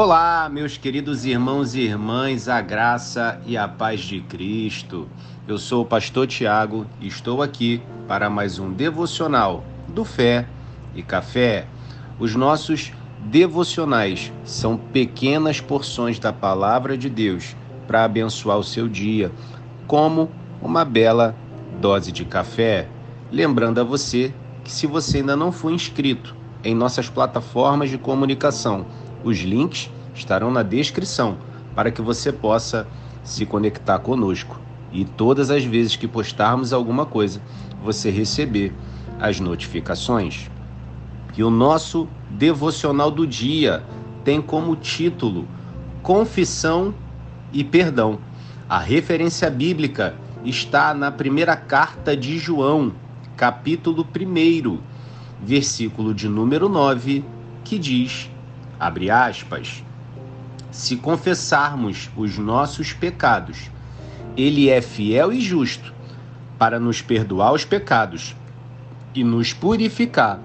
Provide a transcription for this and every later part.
Olá, meus queridos irmãos e irmãs, a graça e a paz de Cristo. Eu sou o pastor Tiago e estou aqui para mais um devocional do Fé e Café. Os nossos devocionais são pequenas porções da palavra de Deus para abençoar o seu dia, como uma bela dose de café. Lembrando a você que se você ainda não for inscrito em nossas plataformas de comunicação, os links estarão na descrição para que você possa se conectar conosco e todas as vezes que postarmos alguma coisa, você receber as notificações. E o nosso devocional do dia tem como título Confissão e Perdão. A referência bíblica está na primeira carta de João, capítulo 1, versículo de número 9, que diz: abre aspas, se confessarmos os nossos pecados, ele é fiel e justo para nos perdoar os pecados e nos purificar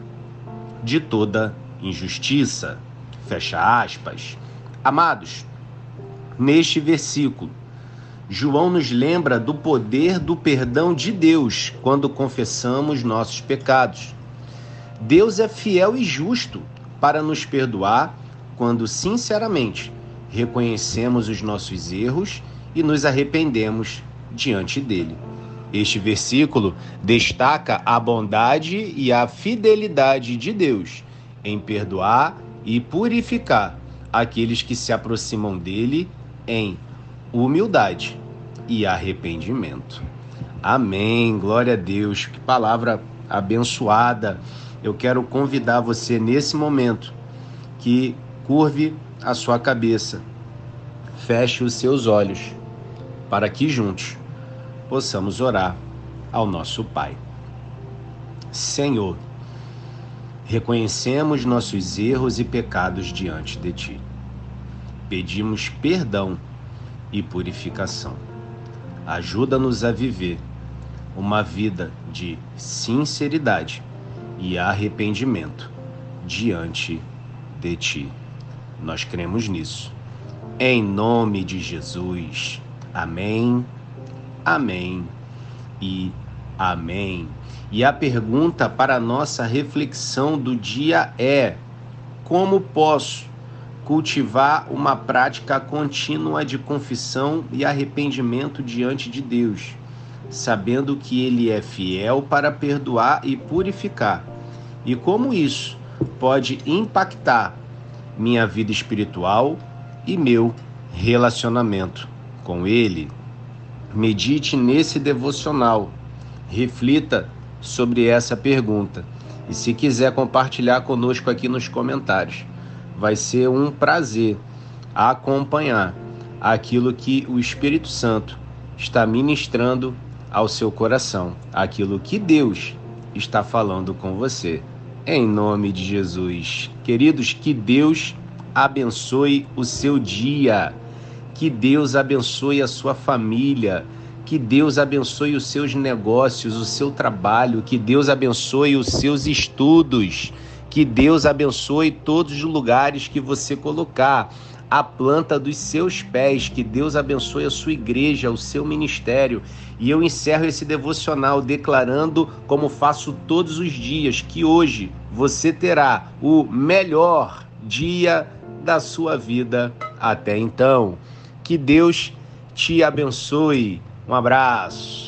de toda injustiça. Fecha aspas. Amados, neste versículo, João nos lembra do poder do perdão de Deus quando confessamos nossos pecados. Deus é fiel e justo para nos perdoar quando sinceramente reconhecemos os nossos erros e nos arrependemos diante dele. Este versículo destaca a bondade e a fidelidade de Deus em perdoar e purificar aqueles que se aproximam dele em humildade e arrependimento. Amém. Glória a Deus. Que palavra abençoada. Eu quero convidar você nesse momento que curve a sua cabeça, feche os seus olhos, para que juntos possamos orar ao nosso Pai. Senhor, reconhecemos nossos erros e pecados diante de Ti. Pedimos perdão e purificação. Ajuda-nos a viver uma vida de sinceridade e arrependimento diante de Ti. Nós cremos nisso. Em nome de Jesus. Amém, amém e amém. E a pergunta para a nossa reflexão do dia é: como posso cultivar uma prática contínua de confissão e arrependimento diante de Deus, sabendo que Ele é fiel para perdoar e purificar. E como isso pode impactar minha vida espiritual e meu relacionamento com Ele. Medite nesse devocional, reflita sobre essa pergunta e, se quiser compartilhar conosco aqui nos comentários vai ser um prazer acompanhar aquilo que o Espírito Santo está ministrando ao seu coração, aquilo que Deus está falando com você. Em nome de Jesus. Queridos, que Deus abençoe o seu dia. Que Deus abençoe a sua família. Que Deus abençoe os seus negócios, o seu trabalho. Que Deus abençoe os seus estudos. Que Deus abençoe todos os lugares que você colocar, a planta dos seus pés. Que Deus abençoe a sua igreja, o seu ministério. E eu encerro esse devocional declarando, como faço todos os dias, que hoje você terá o melhor dia da sua vida até então. Que Deus te abençoe. Um abraço.